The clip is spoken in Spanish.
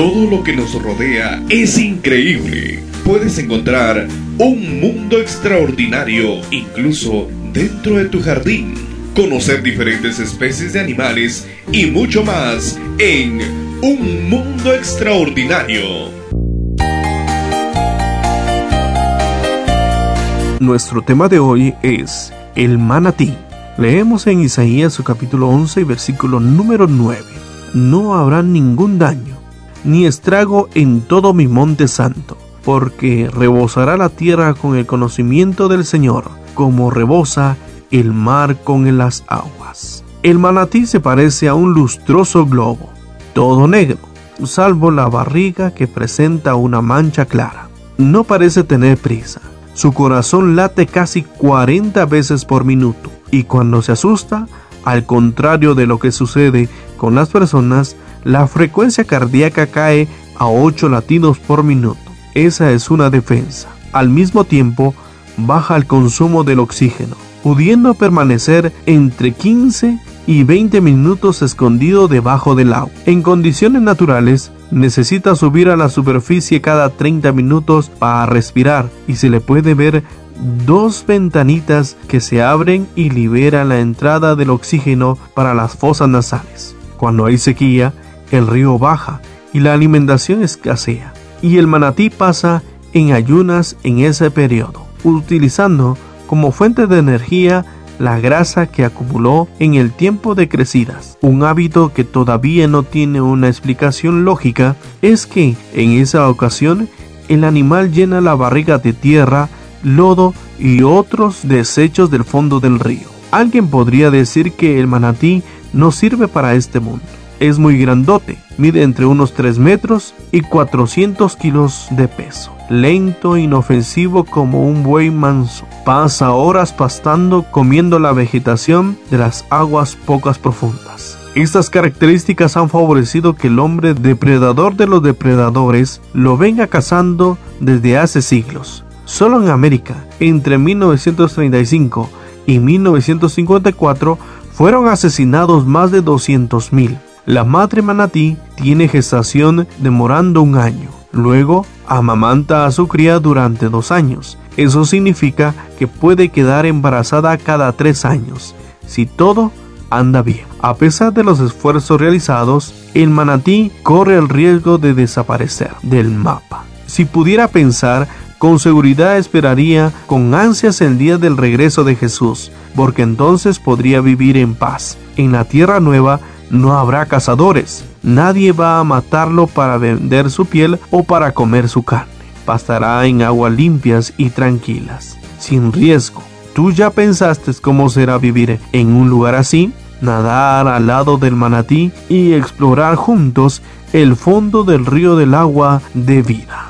Todo lo que nos rodea es increíble. Puedes encontrar un mundo extraordinario incluso dentro de tu jardín. Conocer diferentes especies de animales y mucho más en Un Mundo Extraordinario. Nuestro tema de hoy es el manatí. Leemos en Isaías su capítulo 11 y versículo número 9. No habrá ningún daño, ni estrago en todo mi monte santo, porque rebosará la tierra con el conocimiento del Señor, como rebosa el mar con las aguas. El manatí se parece a un lustroso globo, todo negro, salvo la barriga que presenta una mancha clara. No parece tener prisa su corazón late casi 40 veces por minuto y cuando se asusta, al contrario de lo que sucede con las personas, la frecuencia cardíaca cae a 8 latidos por minuto. Esa es una defensa. Al mismo tiempo, baja el consumo del oxígeno, pudiendo permanecer entre 15 y 20 minutos escondido debajo del agua. En condiciones naturales, necesita subir a la superficie cada 30 minutos para respirar y se le puede ver dos ventanitas que se abren y liberan la entrada del oxígeno para las fosas nasales. Cuando hay sequía, el río baja y la alimentación escasea, y el manatí pasa en ayunas en ese periodo, utilizando como fuente de energía la grasa que acumuló en el tiempo de crecidas. Un hábito que todavía no tiene una explicación lógica es que en esa ocasión el animal llena la barriga de tierra, lodo y otros desechos del fondo del río. Alguien podría decir que el manatí no sirve para este mundo. Es muy grandote, mide entre unos 3 metros y 400 kilos de peso lento e inofensivo como un buey manso. Pasa horas pastando comiendo la vegetación de las aguas pocas profundas. Estas características han favorecido que el hombre depredador de los depredadores lo venga cazando desde hace siglos. Solo en América, entre 1935 y 1954, fueron asesinados más de 200.000. La madre manatí tiene gestación demorando un año. Luego, amamanta a su cría durante dos años. Eso significa que puede quedar embarazada cada tres años, si todo anda bien. A pesar de los esfuerzos realizados, el manatí corre el riesgo de desaparecer del mapa. Si pudiera pensar, con seguridad esperaría con ansias el día del regreso de Jesús, porque entonces podría vivir en paz. En la tierra nueva no habrá cazadores, Nadie va a matarlo para vender su piel o para comer su carne. Pastará en aguas limpias y tranquilas, sin riesgo. ¿Tú ya pensaste cómo será vivir en un lugar así? Nadar al lado del manatí y explorar juntos el fondo del río del agua de vida.